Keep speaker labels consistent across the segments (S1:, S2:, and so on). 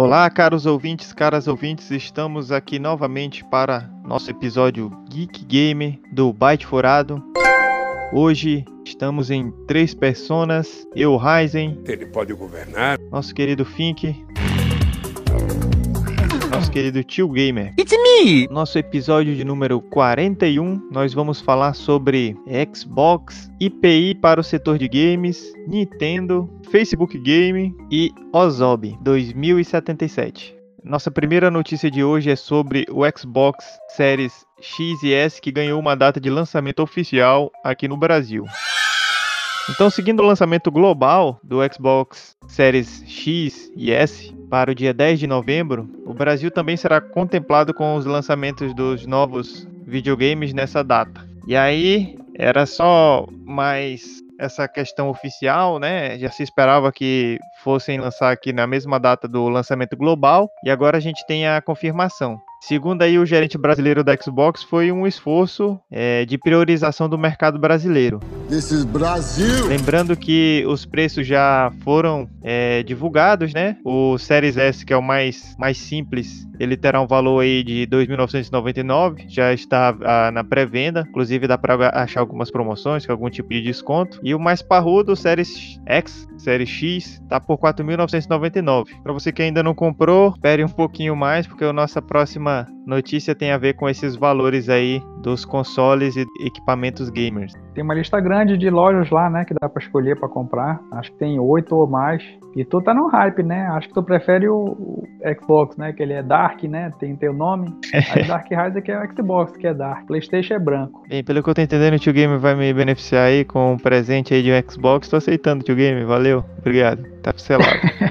S1: Olá, caros ouvintes, caras ouvintes, estamos aqui novamente para nosso episódio Geek Gamer do Byte Furado. Hoje estamos em três personas, eu, Ryzen,
S2: Ele pode governar.
S1: nosso querido Fink, nosso querido Tio Gamer.
S3: It's me!
S1: Nosso episódio de número 41, nós vamos falar sobre Xbox, IPI para o setor de games, Nintendo, Facebook Game e Ozob 2077. Nossa primeira notícia de hoje é sobre o Xbox Series X e S que ganhou uma data de lançamento oficial aqui no Brasil. Então, seguindo o lançamento global do Xbox Series X e S para o dia 10 de novembro, o Brasil também será contemplado com os lançamentos dos novos videogames nessa data. E aí, era só mais essa questão oficial, né? Já se esperava que fossem lançar aqui na mesma data do lançamento global, e agora a gente tem a confirmação. Segundo aí o gerente brasileiro da Xbox, foi um esforço é, de priorização do mercado brasileiro.
S4: This is Brazil.
S1: Lembrando que os preços já foram é, divulgados, né? O Series S, que é o mais, mais simples, ele terá um valor aí de 2.999, já está ah, na pré-venda, inclusive dá para achar algumas promoções com algum tipo de desconto. E o mais parrudo, o Series X, Series X, tá por 4.999. Para você que ainda não comprou, espere um pouquinho mais, porque a nossa próxima notícia tem a ver com esses valores aí dos consoles e equipamentos gamers.
S5: Tem uma lista grande de lojas lá, né, que dá pra escolher pra comprar. Acho que tem oito ou mais. E tu tá no hype, né? Acho que tu prefere o, o Xbox, né? Que ele é Dark, né? Tem teu nome. Aí Dark Rise que é o Xbox, que é Dark. PlayStation é branco.
S1: Bem, pelo que eu tô entendendo, o Tio Game vai me beneficiar aí com um presente aí de um Xbox. Tô aceitando, Tio Game. Valeu. Obrigado. Tá selado.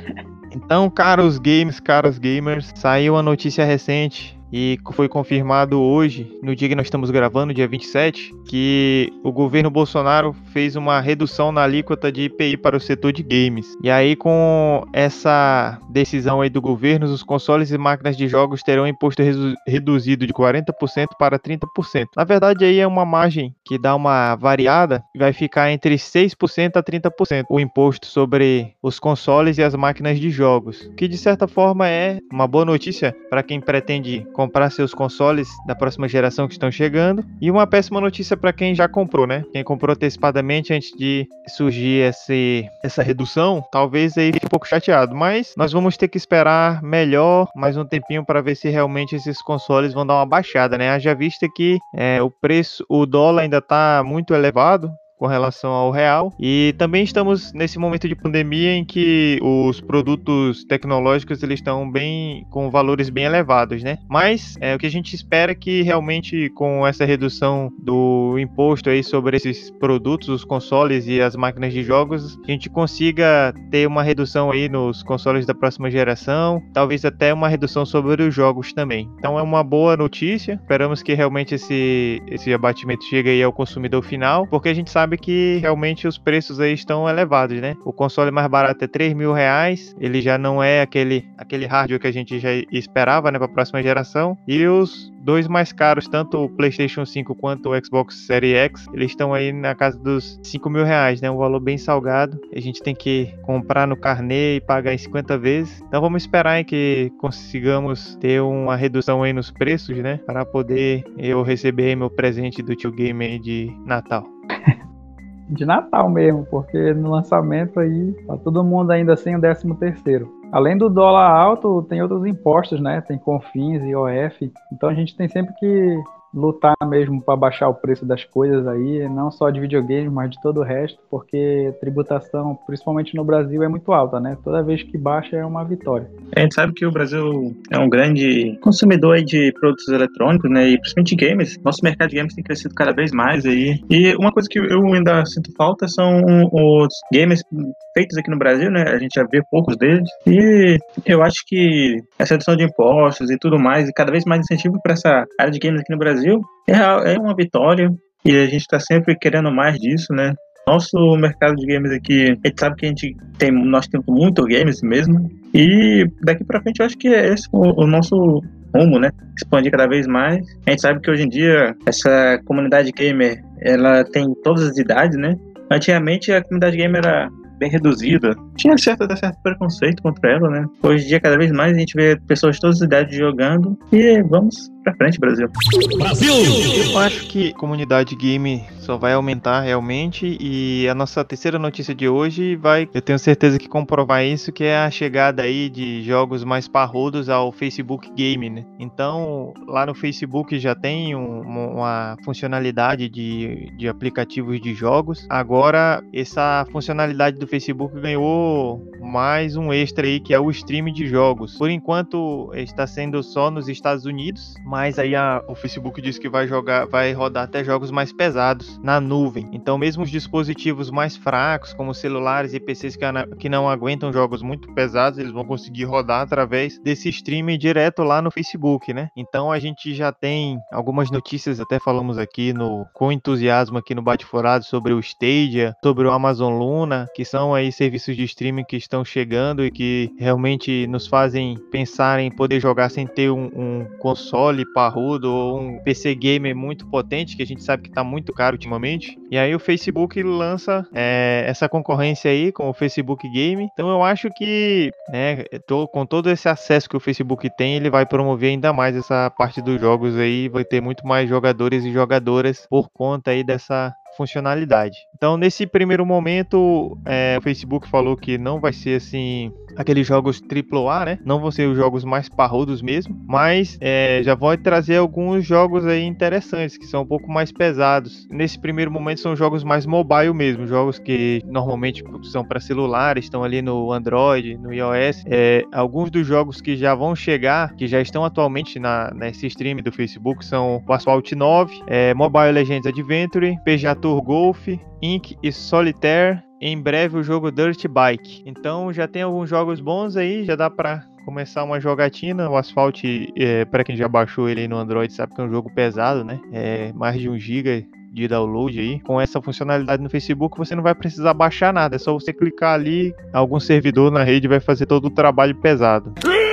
S1: então, caros games, caros gamers, saiu a notícia recente e foi confirmado hoje, no dia que nós estamos gravando, dia 27, que o governo Bolsonaro fez uma redução na alíquota de IPI para o setor de games. E aí, com essa decisão aí do governo, os consoles e máquinas de jogos terão imposto redu- reduzido de 40% para 30%. Na verdade, aí é uma margem que dá uma variada e vai ficar entre 6% a 30% o imposto sobre os consoles e as máquinas de jogos, que de certa forma é uma boa notícia para quem pretende comprar seus consoles da próxima geração que estão chegando e uma péssima notícia para quem já comprou, né? Quem comprou antecipadamente antes de surgir esse, essa redução, talvez aí fique um pouco chateado, mas nós vamos ter que esperar melhor mais um tempinho para ver se realmente esses consoles vão dar uma baixada, né? Haja vista que é, o preço, o dólar ainda está muito elevado com relação ao real. E também estamos nesse momento de pandemia em que os produtos tecnológicos eles estão bem com valores bem elevados, né? Mas é, o que a gente espera é que realmente com essa redução do imposto aí sobre esses produtos, os consoles e as máquinas de jogos, a gente consiga ter uma redução aí nos consoles da próxima geração, talvez até uma redução sobre os jogos também. Então é uma boa notícia. Esperamos que realmente esse esse abatimento chegue aí ao consumidor final, porque a gente sabe sabe que realmente os preços aí estão elevados, né? O console mais barato é 3 mil reais, ele já não é aquele, aquele hardware que a gente já esperava, né, para a próxima geração. E os dois mais caros, tanto o PlayStation 5 quanto o Xbox Series X, eles estão aí na casa dos 5 mil reais, né? Um valor bem salgado. A gente tem que comprar no carnê e pagar em 50 vezes. Então vamos esperar aí que consigamos ter uma redução aí nos preços, né? Para poder eu receber meu presente do tio Game aí de Natal
S5: de Natal mesmo, porque no lançamento aí tá todo mundo ainda sem o 13 terceiro. Além do dólar alto, tem outros impostos, né? Tem Confins e OF. Então a gente tem sempre que lutar mesmo para baixar o preço das coisas aí, não só de videogame, mas de todo o resto, porque tributação, principalmente no Brasil, é muito alta, né? Toda vez que baixa é uma vitória.
S6: A gente sabe que o Brasil é um grande consumidor de produtos eletrônicos, né? E principalmente games. Nosso mercado de games tem crescido cada vez mais aí. E uma coisa que eu ainda sinto falta são os games feitos aqui no Brasil, né? A gente já vê poucos deles. E eu acho que essa redução de impostos e tudo mais, e cada vez mais incentivo para essa área de games aqui no Brasil, é, é uma vitória. E a gente está sempre querendo mais disso, né? Nosso mercado de games aqui, a gente sabe que a gente tem, nós temos muito games mesmo. E daqui para frente eu acho que é esse o, o nosso rumo, né? Expandir cada vez mais. A gente sabe que hoje em dia essa comunidade gamer, ela tem todas as idades, né? Antigamente a comunidade gamer era bem reduzida. Tinha certo, certo preconceito contra ela, né? Hoje em dia, cada vez mais, a gente vê pessoas de todas as idades jogando. E vamos pra frente, Brasil.
S1: Brasil! Eu acho que a comunidade game só vai aumentar realmente e a nossa terceira notícia de hoje vai, eu tenho certeza que comprovar isso, que é a chegada aí de jogos mais parrudos ao Facebook Game, né? Então, lá no Facebook já tem um, uma funcionalidade de, de aplicativos de jogos. Agora, essa funcionalidade do Facebook ganhou mais um extra aí, que é o stream de jogos. Por enquanto, está sendo só nos Estados Unidos, mas aí a, o Facebook diz que vai jogar, vai rodar até jogos mais pesados na nuvem. Então, mesmo os dispositivos mais fracos, como celulares e PCs que, que não aguentam jogos muito pesados, eles vão conseguir rodar através desse streaming direto lá no Facebook, né? Então, a gente já tem algumas notícias, até falamos aqui no com entusiasmo aqui no Bate Forado sobre o Stadia, sobre o Amazon Luna, que são aí serviços de streaming que estão chegando e que realmente nos fazem pensar em poder jogar sem ter um, um console parrudo ou um PC gamer muito potente, que a gente sabe que está muito caro ultimamente. E aí o Facebook lança é, essa concorrência aí com o Facebook Game. Então eu acho que, né, com todo esse acesso que o Facebook tem, ele vai promover ainda mais essa parte dos jogos aí, vai ter muito mais jogadores e jogadoras por conta aí dessa funcionalidade. Então, nesse primeiro momento, é, o Facebook falou que não vai ser assim aqueles jogos AAA, né? Não vão ser os jogos mais parrudos mesmo, mas é, já vai trazer alguns jogos aí interessantes que são um pouco mais pesados. Nesse primeiro momento são jogos mais mobile mesmo, jogos que normalmente são para celular, estão ali no Android, no iOS. É, alguns dos jogos que já vão chegar, que já estão atualmente na, nesse stream do Facebook, são o Asphalt 9, é, Mobile Legends Adventure, PGA Tour Golf, Inc e Solitaire. Em breve o jogo Dirt Bike. Então já tem alguns jogos bons aí, já dá para começar uma jogatina. O Asphalt, é, para quem já baixou ele no Android, sabe que é um jogo pesado, né? É mais de 1 GB de download aí. Com essa funcionalidade no Facebook, você não vai precisar baixar nada, é só você clicar ali, algum servidor na rede vai fazer todo o trabalho pesado.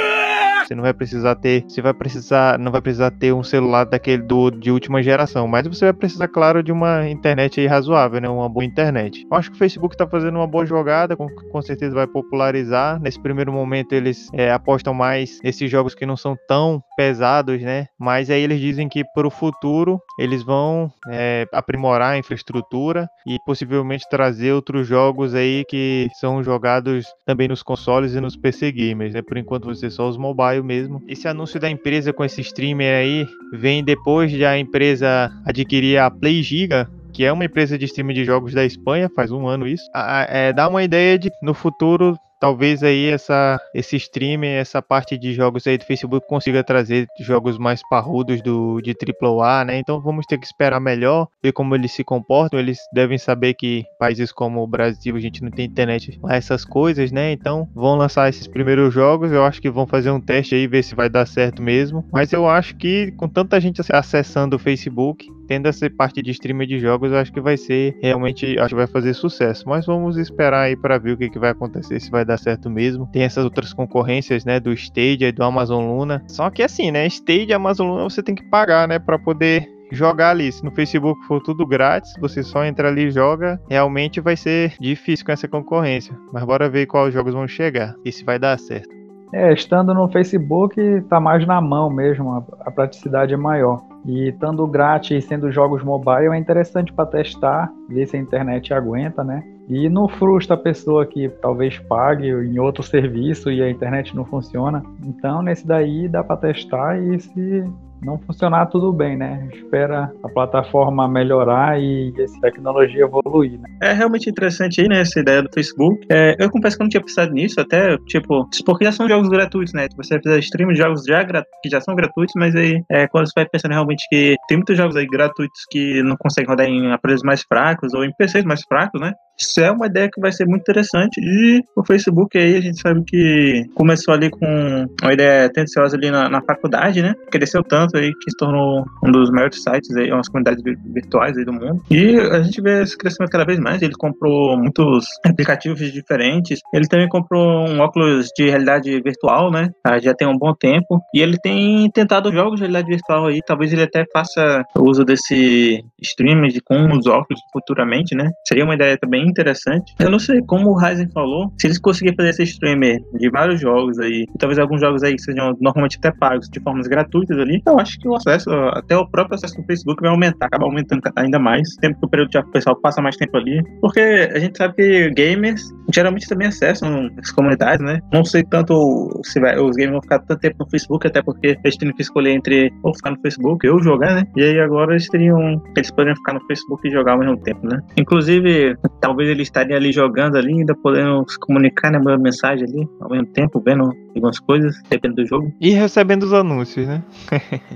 S1: Você não vai precisar ter, você vai precisar, não vai precisar ter um celular daquele do de última geração, mas você vai precisar, claro, de uma internet razoável, né? Uma boa internet. Eu acho que o Facebook está fazendo uma boa jogada, com, com certeza vai popularizar. Nesse primeiro momento eles é, apostam mais nesses jogos que não são tão pesados, né? Mas aí eles dizem que para o futuro eles vão é, aprimorar a infraestrutura e possivelmente trazer outros jogos aí que são jogados também nos consoles e nos PC gamers, né? Por enquanto você só os mobile mesmo. Esse anúncio da empresa com esse streamer aí vem depois de a empresa adquirir a Play Giga, que é uma empresa de streaming de jogos da Espanha, faz um ano isso. É, dá uma ideia de no futuro talvez aí essa, esse streaming, essa parte de jogos aí do Facebook consiga trazer jogos mais parrudos do, de AAA, né? Então vamos ter que esperar melhor, ver como eles se comportam. Eles devem saber que países como o Brasil a gente não tem internet lá essas coisas, né? Então vão lançar esses primeiros jogos. Eu acho que vão fazer um teste aí, ver se vai dar certo mesmo. Mas eu acho que com tanta gente acessando o Facebook, tendo essa parte de streaming de jogos, acho que vai ser realmente, acho que vai fazer sucesso. Mas vamos esperar aí para ver o que, que vai acontecer, se vai dar certo mesmo. Tem essas outras concorrências, né, do Stadia e do Amazon Luna. Só que assim, né, Stadia e Amazon Luna você tem que pagar, né, para poder jogar ali. Se no Facebook for tudo grátis, você só entra ali e joga, realmente vai ser difícil com essa concorrência. Mas bora ver quais jogos vão chegar e se vai dar certo.
S5: É, estando no Facebook, tá mais na mão mesmo, a praticidade é maior. E estando grátis sendo jogos mobile é interessante para testar, ver se a internet aguenta, né? E não frustra a pessoa que talvez pague em outro serviço e a internet não funciona. Então, nesse daí dá para testar e se não funcionar tudo bem, né? Espera a plataforma melhorar e essa tecnologia evoluir, né?
S6: É realmente interessante aí, né, essa ideia do Facebook. É, eu confesso que eu não tinha pensado nisso, até, tipo, porque já são jogos gratuitos, né? Você fizer stream de jogos já que já são gratuitos, mas aí, é, quando você vai pensando realmente que tem muitos jogos aí gratuitos que não conseguem rodar em aparelhos mais fracos ou em PCs mais fracos, né? Isso é uma ideia que vai ser muito interessante. E o Facebook aí, a gente sabe que começou ali com uma ideia tendenciosa ali na, na faculdade, né? Cresceu tanto aí que se tornou um dos maiores sites aí, umas comunidades virtuais aí do mundo. E a gente vê esse crescimento cada vez mais. Ele comprou muitos aplicativos diferentes. Ele também comprou um óculos de realidade virtual, né? Ah, já tem um bom tempo. E ele tem tentado jogos de realidade virtual aí. Talvez ele até faça uso desse streaming com os óculos futuramente, né? Seria uma ideia também bem interessante. Eu não sei como o Ryzen falou, se eles conseguirem fazer esse streamer de vários jogos aí, talvez alguns jogos aí que sejam normalmente até pagos de formas gratuitas ali, eu acho que o acesso, até o próprio acesso no Facebook vai aumentar, acaba aumentando ainda mais, tempo que o período de pessoal passa mais tempo ali, porque a gente sabe que gamers geralmente também acessam as comunidades, né? Não sei tanto se vai, os gamers vão ficar tanto tempo no Facebook, até porque eles teriam que escolher entre ou ficar no Facebook ou jogar, né? E aí agora eles teriam, eles poderiam ficar no Facebook e jogar ao mesmo tempo, né? Inclusive, talvez eles estariam ali jogando ali, ainda podendo se comunicar, né? Mandando mensagem ali, ao mesmo tempo, vendo algumas coisas, dependendo do jogo.
S1: E recebendo os anúncios, né?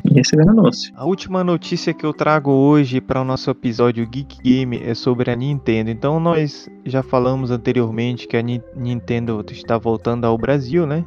S6: e recebendo anúncios.
S1: A última notícia que eu trago hoje para o nosso episódio Geek Game é sobre a Nintendo. Então nós já falamos anteriormente que a Nintendo está voltando ao Brasil, né?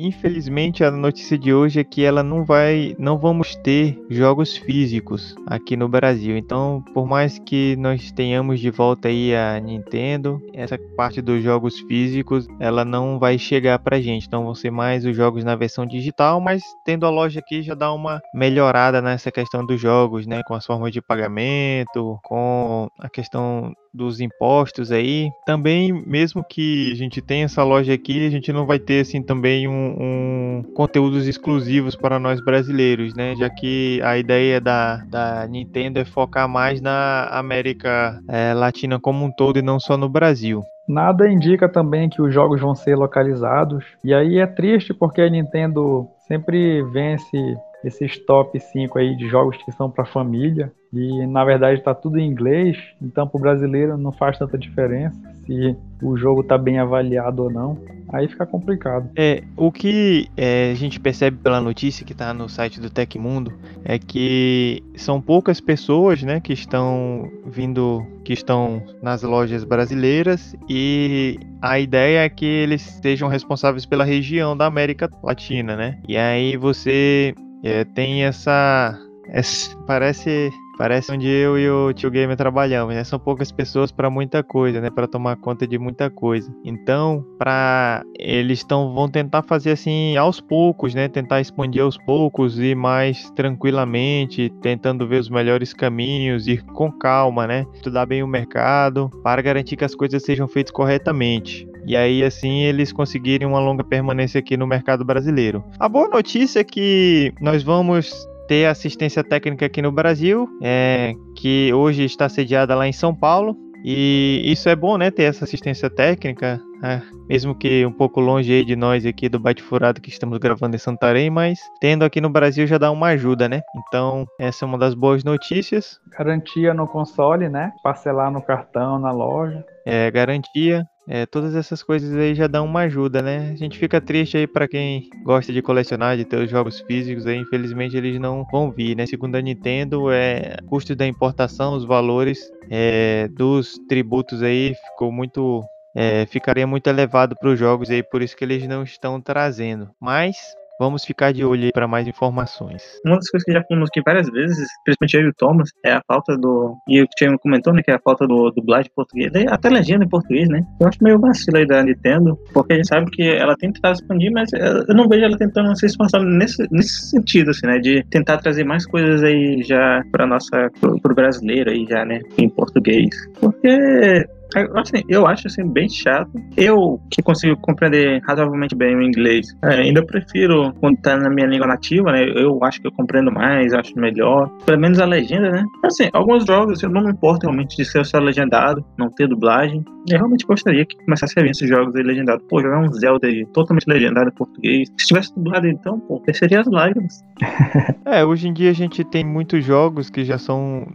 S1: Infelizmente, a notícia de hoje é que ela não vai, não vamos ter jogos físicos aqui no Brasil. Então, por mais que nós tenhamos de volta aí a Nintendo, essa parte dos jogos físicos, ela não vai chegar pra gente. Então, vão ser mais os jogos na versão digital, mas tendo a loja aqui já dá uma melhorada nessa questão dos jogos, né, com as formas de pagamento, com a questão dos impostos aí. Também, mesmo que a gente tenha essa loja aqui, a gente não vai ter assim também um, um conteúdos exclusivos para nós brasileiros, né? Já que a ideia da, da Nintendo é focar mais na América é, Latina como um todo e não só no Brasil.
S5: Nada indica também que os jogos vão ser localizados. E aí é triste porque a Nintendo sempre vence esses top 5 aí de jogos que são para família e na verdade está tudo em inglês, então para o brasileiro não faz tanta diferença se o jogo está bem avaliado ou não. Aí fica complicado.
S1: É, o que é, a gente percebe pela notícia que está no site do Tecmundo é que são poucas pessoas, né, que estão vindo, que estão nas lojas brasileiras e a ideia é que eles sejam responsáveis pela região da América Latina, né? E aí você é, tem essa, essa, parece parece onde eu e o tio Gamer trabalhamos, né? São poucas pessoas para muita coisa, né? Para tomar conta de muita coisa. Então, para eles estão vão tentar fazer assim aos poucos, né? Tentar expandir aos poucos e mais tranquilamente, tentando ver os melhores caminhos, ir com calma, né? Estudar bem o mercado para garantir que as coisas sejam feitas corretamente. E aí, assim, eles conseguirem uma longa permanência aqui no mercado brasileiro. A boa notícia é que nós vamos ter assistência técnica aqui no Brasil, é, que hoje está sediada lá em São Paulo. E isso é bom, né? Ter essa assistência técnica, né? mesmo que um pouco longe de nós aqui do Bate Furado que estamos gravando em Santarém, mas tendo aqui no Brasil já dá uma ajuda, né? Então, essa é uma das boas notícias.
S5: Garantia no console, né? Parcelar no cartão, na loja.
S1: É, garantia. É, todas essas coisas aí já dão uma ajuda, né? A gente fica triste aí para quem gosta de colecionar, de ter os jogos físicos aí, infelizmente eles não vão vir, né? Segundo a Nintendo, é custo da importação, os valores é, dos tributos aí ficou muito é, ficaria muito elevado para os jogos aí, por isso que eles não estão trazendo. Mas Vamos ficar de olho para mais informações.
S6: Uma das coisas que já falamos aqui várias vezes, principalmente eu e o Thomas, é a falta do. E o Tiago comentou, né? Que é a falta do dublagem português, até legenda em português, né? Eu acho meio vacilo aí da Nintendo, porque a gente sabe que ela tem tentado expandir, mas eu não vejo ela tentando ser esforçada nesse, nesse sentido, assim, né? De tentar trazer mais coisas aí já para nossa. Pro, pro brasileiro aí já, né? Em português. Porque Assim, eu acho assim, bem chato. Eu, que consigo compreender razoavelmente bem o inglês, é, ainda prefiro quando tá na minha língua nativa, né? Eu acho que eu compreendo mais, acho melhor. Pelo menos a legenda, né? Assim, alguns jogos eu não me importo realmente de ser só legendado, não ter dublagem. Eu realmente gostaria que começasse a vir esses jogos aí legendados. Pô, jogar um Zelda aí totalmente legendado em português. Se tivesse dublado então, pô, seria as lágrimas.
S1: é, hoje em dia a gente tem muitos jogos que já são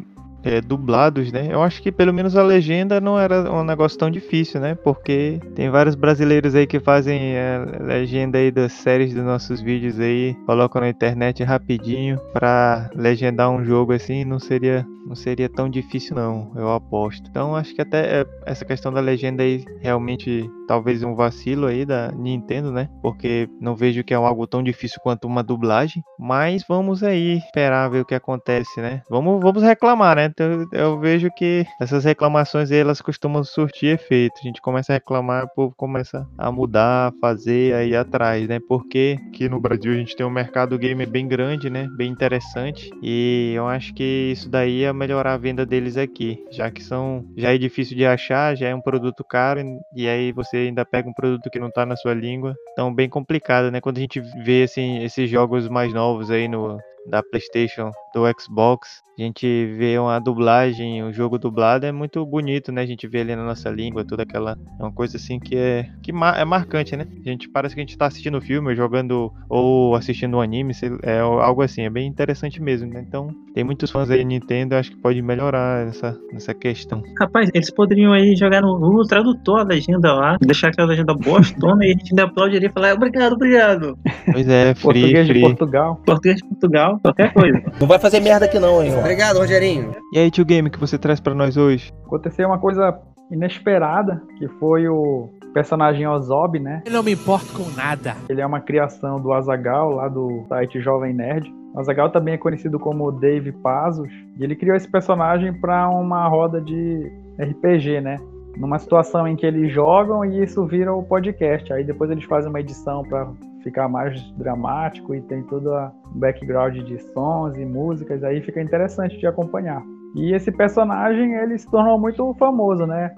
S1: é, dublados, né? Eu acho que pelo menos a legenda não era um negócio tão difícil, né? Porque tem vários brasileiros aí que fazem a é, legenda aí das séries dos nossos vídeos aí, colocam na internet rapidinho para legendar um jogo assim, não seria não seria tão difícil não, eu aposto. Então acho que até é, essa questão da legenda aí realmente talvez um vacilo aí da Nintendo, né? Porque não vejo que é algo tão difícil quanto uma dublagem. Mas vamos aí esperar ver o que acontece, né? Vamos, vamos reclamar, né? Então, eu vejo que essas reclamações aí, elas costumam surtir efeito. A gente começa a reclamar, o povo começa a mudar, a fazer aí atrás, né? Porque aqui no Brasil a gente tem um mercado gamer bem grande, né? Bem interessante. E eu acho que isso daí ia melhorar a venda deles aqui, já que são já é difícil de achar, já é um produto caro e aí você ainda pega um produto que não tá na sua língua. Então bem complicado, né? Quando a gente vê assim esses jogos mais novos aí no da PlayStation, do Xbox, a gente vê uma dublagem, um jogo dublado é muito bonito, né? A gente vê ali na nossa língua, toda aquela. É uma coisa assim que é. que é marcante, né? A gente parece que a gente tá assistindo o filme, jogando ou assistindo um anime, é algo assim, é bem interessante mesmo, né? Então, tem muitos fãs aí Nintendo, acho que pode melhorar essa, essa questão.
S6: Rapaz, eles poderiam aí jogar no Google Tradutor a legenda lá, deixar aquela legenda bostona e a gente ainda aplaudiria e falar obrigado, obrigado.
S1: Pois é, free,
S5: Português
S1: free.
S5: de Portugal.
S6: Português de Portugal, qualquer coisa.
S2: Não vai fazer merda aqui não, hein?
S3: Obrigado, Rogerinho.
S1: E aí, tio Game, que você traz pra nós hoje?
S5: Aconteceu uma coisa inesperada, que foi o personagem Ozob, né?
S3: Eu não me importo com nada.
S5: Ele é uma criação do Azagal, lá do site Jovem Nerd. O Azagal também é conhecido como Dave Pazos, e ele criou esse personagem para uma roda de RPG, né? Numa situação em que eles jogam e isso vira o podcast. Aí depois eles fazem uma edição para ficar mais dramático e tem todo o background de sons e músicas, aí fica interessante de acompanhar. E esse personagem ele se tornou muito famoso, né?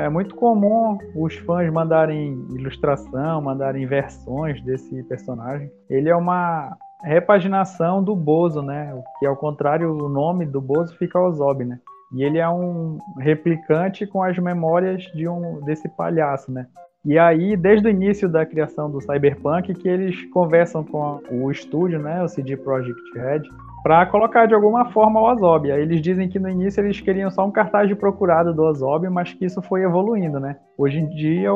S5: É muito comum os fãs mandarem ilustração, mandarem versões desse personagem. Ele é uma repaginação do Bozo, né? Que ao contrário, o nome do Bozo fica Ozob, né? E ele é um replicante com as memórias de um desse palhaço, né? E aí, desde o início da criação do Cyberpunk, que eles conversam com o estúdio, né, o CD Projekt Red, para colocar de alguma forma o Ozob. Aí eles dizem que no início eles queriam só um cartaz de procurado do Ozob, mas que isso foi evoluindo, né? Hoje em dia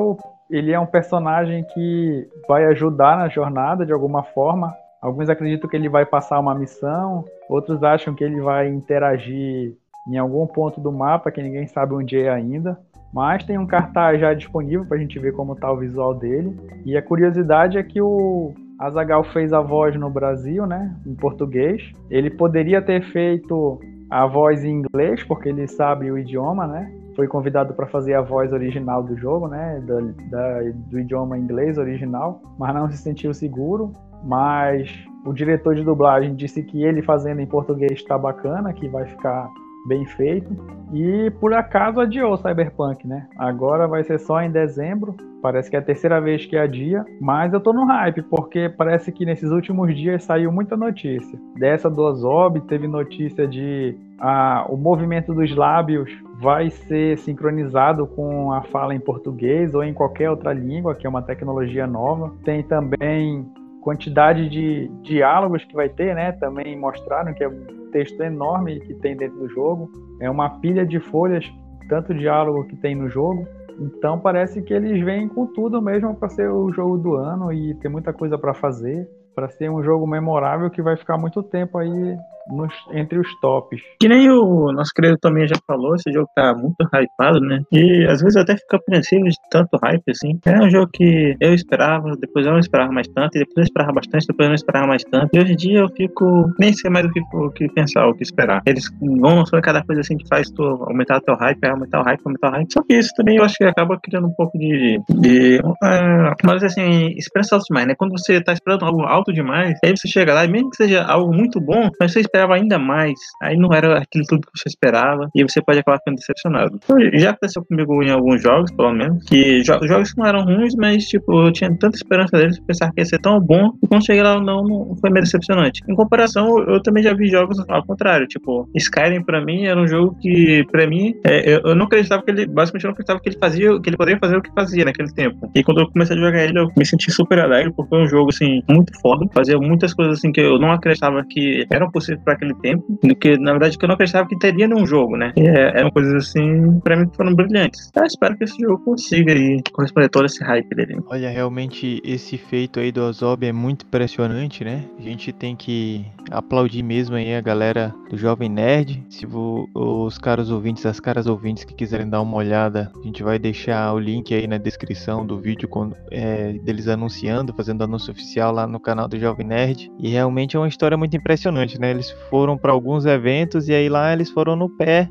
S5: ele é um personagem que vai ajudar na jornada de alguma forma. Alguns acreditam que ele vai passar uma missão, outros acham que ele vai interagir em algum ponto do mapa que ninguém sabe onde é ainda. Mas tem um cartaz já disponível para a gente ver como está o visual dele. E a curiosidade é que o Azagal fez a voz no Brasil, né, em português. Ele poderia ter feito a voz em inglês, porque ele sabe o idioma, né? Foi convidado para fazer a voz original do jogo, né, da, da, do idioma inglês original, mas não se sentiu seguro. Mas o diretor de dublagem disse que ele fazendo em português está bacana, que vai ficar bem feito. E por acaso adiou o Cyberpunk, né? Agora vai ser só em dezembro. Parece que é a terceira vez que adia, mas eu tô no hype, porque parece que nesses últimos dias saiu muita notícia. Dessa do Ozob, teve notícia de ah, o movimento dos lábios vai ser sincronizado com a fala em português ou em qualquer outra língua, que é uma tecnologia nova. Tem também quantidade de diálogos que vai ter, né? Também mostraram que é um texto enorme que tem dentro do jogo. É uma pilha de folhas, tanto diálogo que tem no jogo. Então parece que eles vêm com tudo mesmo para ser o jogo do ano e ter muita coisa para fazer, para ser um jogo memorável que vai ficar muito tempo aí nos, entre os tops.
S6: Que nem o nosso querido também já falou, esse jogo tá muito hypado, né? E às vezes até fica apreensivo de tanto hype, assim. É um jogo que eu esperava, depois eu não esperava mais tanto, depois eu esperava bastante, depois eu não esperava mais tanto. E hoje em dia eu fico, nem sei mais o que, o que pensar, o que esperar. Eles vão lançando cada coisa assim que faz tu aumentar o teu hype, aumentar o hype, aumentar o hype. Só que isso também eu acho que acaba criando um pouco de. de uh, mas assim, esperança alto demais, né? Quando você tá esperando algo alto demais, aí você chega lá, e mesmo que seja algo muito bom, mas você esperava ainda mais, aí não era aquilo tudo que você esperava, e você pode acabar ficando decepcionado. Já aconteceu comigo em alguns jogos, pelo menos, que jo jogos que não eram ruins, mas tipo, eu tinha tanta esperança deles, pensar que ia ser tão bom, e quando cheguei lá, não, não foi meio decepcionante. Em comparação, eu também já vi jogos ao contrário, tipo, Skyrim pra mim era um jogo que, pra mim, é, eu, eu, não acreditava que ele, basicamente eu não acreditava que ele fazia, que ele poderia fazer o que fazia naquele tempo. E quando eu comecei a jogar ele, eu me senti super alegre, porque foi um jogo, assim, muito foda, fazia muitas coisas assim que eu não acreditava que eram possíveis para aquele tempo, do que na verdade que eu não acreditava que teria num jogo, né? E, é, eram coisas assim, para mim que foram brilhantes. Eu espero que esse jogo consiga aí corresponder todo esse hype dele.
S1: Olha, realmente esse feito aí do Ozob é muito impressionante, né? A gente tem que aplaudir mesmo aí a galera do Jovem Nerd. Se os caros ouvintes, as caras ouvintes que quiserem dar uma olhada, a gente vai deixar o link aí na descrição do vídeo com, é, deles anunciando, fazendo anúncio oficial lá no canal do Jovem Nerd. E realmente é uma história muito impressionante, né? Eles foram para alguns eventos e aí lá eles foram no pé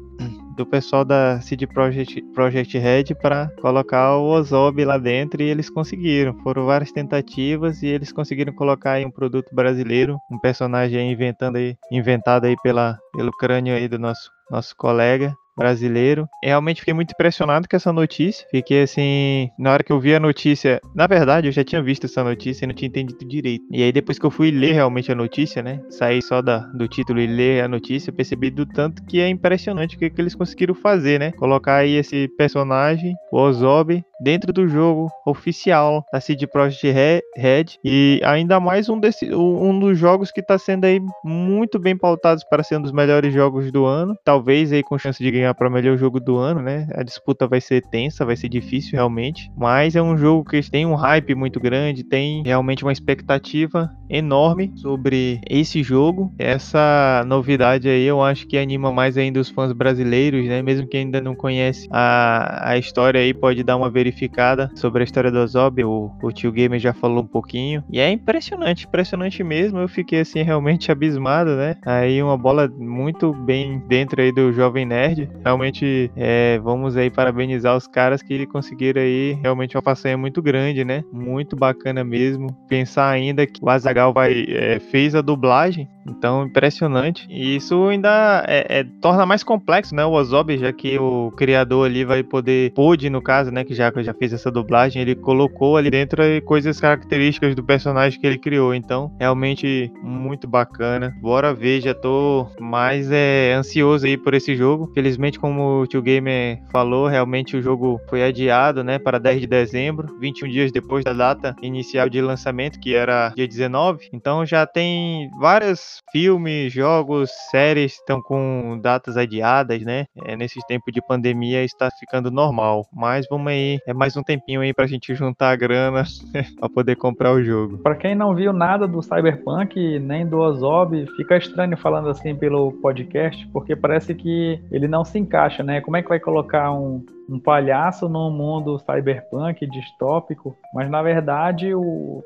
S1: do pessoal da CD Projekt, Project Red para colocar o Ozob lá dentro e eles conseguiram. Foram várias tentativas e eles conseguiram colocar aí um produto brasileiro, um personagem inventando aí, inventado aí pela, pelo crânio aí do nosso nosso colega brasileiro. Realmente fiquei muito impressionado com essa notícia. Fiquei assim, na hora que eu vi a notícia, na verdade eu já tinha visto essa notícia e não tinha entendido direito. E aí depois que eu fui ler realmente a notícia, né, saí só da, do título e ler a notícia, percebi do tanto que é impressionante o que, que eles conseguiram fazer, né? Colocar aí esse personagem, o Ozob, dentro do jogo oficial da CD Projekt Red e ainda mais um, desse, um dos jogos que está sendo aí muito bem pautados para ser um dos melhores jogos do ano, talvez aí com chance de ganhar ganhar para melhor jogo do ano, né? A disputa vai ser tensa, vai ser difícil realmente, mas é um jogo que tem um hype muito grande, tem realmente uma expectativa enorme sobre esse jogo. Essa novidade aí eu acho que anima mais ainda os fãs brasileiros, né? Mesmo que ainda não conhece a, a história aí, pode dar uma verificada sobre a história do Zob. O, o tio Gamer já falou um pouquinho. E é impressionante, impressionante mesmo. Eu fiquei assim realmente abismado, né? Aí uma bola muito bem dentro aí do Jovem Nerd. Realmente é, vamos aí parabenizar os caras que conseguiram aí realmente uma façanha muito grande, né? Muito bacana mesmo. Pensar ainda que o Azagal vai, é, fez a dublagem, então impressionante. E isso ainda é, é, torna mais complexo, né? O Ozob, já que o criador ali vai poder, pôde no caso, né? Que já, já fez essa dublagem, ele colocou ali dentro coisas características do personagem que ele criou. Então, realmente muito bacana. Bora ver, já tô mais é, ansioso aí por esse jogo. Felizmente como o Tio Gamer falou, realmente o jogo foi adiado, né, para 10 de dezembro, 21 dias depois da data inicial de lançamento, que era dia 19. Então já tem vários filmes, jogos, séries estão com datas adiadas, né? É, nesse tempo de pandemia está ficando normal. Mas vamos aí, é mais um tempinho aí para a gente juntar a grana para poder comprar o jogo.
S5: Para quem não viu nada do Cyberpunk nem do Ozob, fica estranho falando assim pelo podcast, porque parece que ele não se encaixa, né? Como é que vai colocar um, um palhaço num mundo cyberpunk distópico, mas na verdade o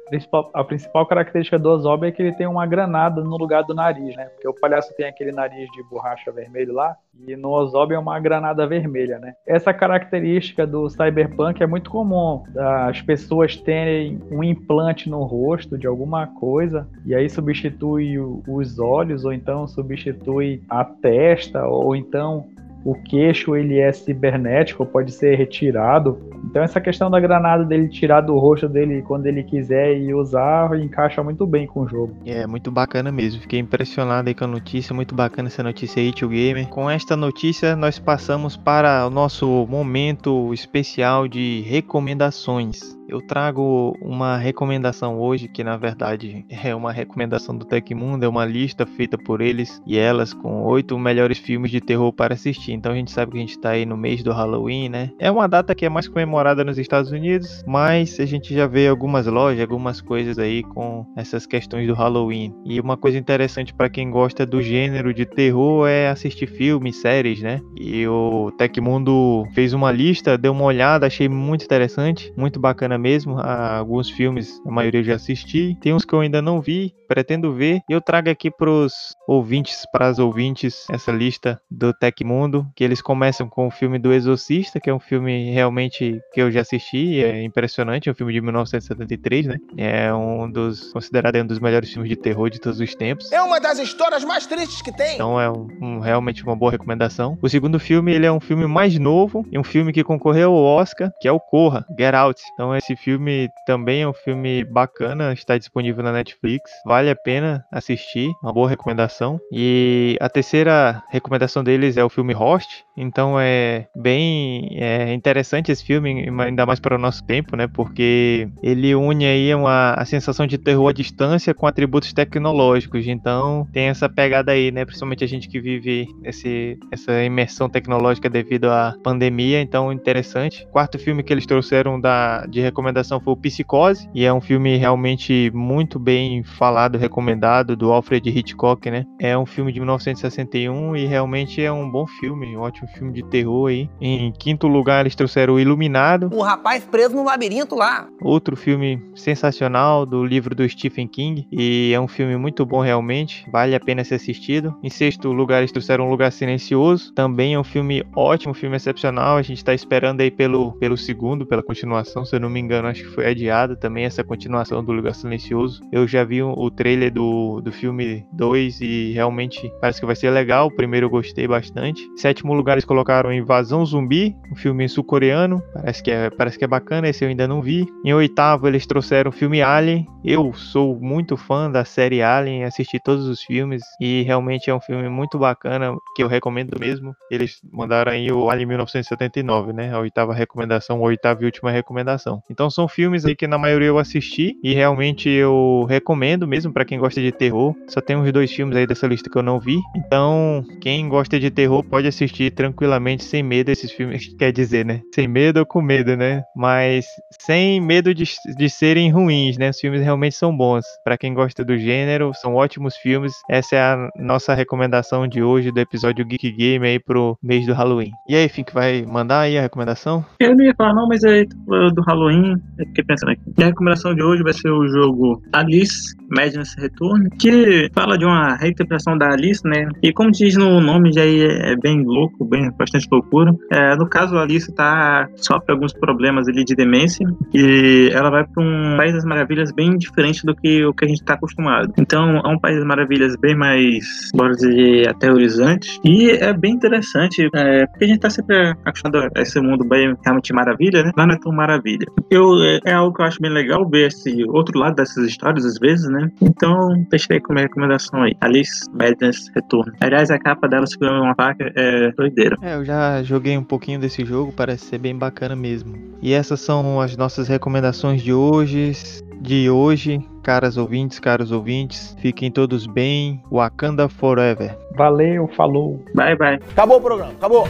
S5: a principal característica do Ozob é que ele tem uma granada no lugar do nariz, né? Porque o palhaço tem aquele nariz de borracha vermelho lá e no Ozob é uma granada vermelha, né? Essa característica do cyberpunk é muito comum, as pessoas terem um implante no rosto de alguma coisa e aí substitui os olhos ou então substitui a testa ou então o queixo ele é cibernético, pode ser retirado. Então essa questão da granada dele tirar do rosto dele quando ele quiser e usar encaixa muito bem com o jogo.
S1: É muito bacana mesmo. Fiquei impressionado aí com a notícia, muito bacana essa notícia aí, tio Gamer. Com esta notícia nós passamos para o nosso momento especial de recomendações. Eu trago uma recomendação hoje, que na verdade é uma recomendação do Tecmundo, é uma lista feita por eles e elas com oito melhores filmes de terror para assistir. Então a gente sabe que a gente está aí no mês do Halloween, né? É uma data que é mais comemorada nos Estados Unidos, mas a gente já vê algumas lojas, algumas coisas aí com essas questões do Halloween. E uma coisa interessante para quem gosta do gênero de terror é assistir filmes, séries, né? E o Tecmundo fez uma lista, deu uma olhada, achei muito interessante, muito bacana mesmo. alguns filmes, a maioria eu já assisti. Tem uns que eu ainda não vi, pretendo ver. E eu trago aqui para os ouvintes, para as ouvintes, essa lista do Tecmundo, que eles começam com o filme do Exorcista, que é um filme realmente que eu já assisti, é impressionante, é um filme de 1973, né? É um dos considerado um dos melhores filmes de terror de todos os tempos.
S2: É uma das histórias mais tristes que tem.
S1: Então é um, um, realmente uma boa recomendação. O segundo filme, ele é um filme mais novo, e um filme que concorreu ao Oscar, que é o Corra, Get Out. Então esse filme também é um filme bacana, está disponível na Netflix, vale a pena assistir, uma boa recomendação. E a terceira recomendação deles é o filme Host, então é bem é interessante esse filme, ainda mais para o nosso tempo, né? Porque ele une aí uma, a sensação de terror à distância com atributos tecnológicos. Então tem essa pegada aí, né? Principalmente a gente que vive esse, essa imersão tecnológica devido à pandemia. Então interessante. Quarto filme que eles trouxeram da, de recomendação foi o Psicose, e é um filme realmente muito bem falado, recomendado, do Alfred Hitchcock, né? É um filme de 1961 e realmente é um bom filme, um ótimo filme de terror aí. Em quinto lugar, eles trouxeram o Iluminado.
S2: O rapaz preso no labirinto lá.
S1: Outro filme sensacional do livro do Stephen King. E é um filme muito bom realmente. Vale a pena ser assistido. Em sexto lugar, eles trouxeram Um Lugar Silencioso. Também é um filme ótimo, um filme excepcional. A gente está esperando aí pelo, pelo segundo, pela continuação. Se eu não me engano, acho que foi adiado também essa continuação do Lugar Silencioso. Eu já vi o trailer do, do filme 2 e realmente parece que vai ser legal. O primeiro eu gostei bastante. Sétimo lugar, eles colocaram Invasão Zumbi, um filme sul-coreano. Parece que, é, parece que é bacana, esse eu ainda não vi. Em oitavo, eles trouxeram o filme Alien. Eu sou muito fã da série Alien, assisti todos os filmes e realmente é um filme muito bacana que eu recomendo mesmo. Eles mandaram aí o Alien 1979, né? A oitava recomendação, a oitava e última recomendação. Então são filmes aí que na maioria eu assisti e realmente eu recomendo mesmo para quem gosta de terror. Só tem uns dois filmes aí dessa lista que eu não vi. Então, quem gosta de terror pode assistir tranquilamente sem medo esses filmes, quer dizer, né? Sem medo ou com medo, né? Mas sem medo de, de serem ruins, né? Os filmes realmente são bons. Para quem gosta do gênero, são ótimos filmes. Essa é a nossa recomendação de hoje do episódio Geek Game aí pro mês do Halloween. E aí, Fink, vai mandar aí a recomendação?
S6: Eu não ia falar não, mas é do Halloween, eu fiquei pensando aqui. E a recomendação de hoje vai ser o jogo Alice Madness Return, que fala de uma reinterpretação da Alice, né? E como diz no nome, já é bem louco, bem bastante loucura. É, no caso, a Alice tá, sofre alguns problemas ali de demência e ela vai para um País das Maravilhas bem diferente do que o que a gente está acostumado. Então, é um País das Maravilhas bem mais, bora dizer, aterrorizante e é bem interessante, é, porque a gente está sempre acostumado a esse mundo bem realmente maravilha, né? Lá não é tão maravilha. Eu, é, é algo que eu acho bem legal ver esse outro lado dessas histórias, às vezes, né? Então, deixei como recomendação aí. Alice Madness Return. Aliás, a capa dela segurando uma faca é doideira.
S1: É, eu já joguei um pouquinho desse jogo, parece ser bem bacana mesmo. E essas são as nossas recomendações de hoje. De hoje, caras ouvintes, caros ouvintes, fiquem todos bem. Wakanda Forever.
S5: Valeu, falou.
S6: Bye, bye.
S2: Acabou o programa, acabou.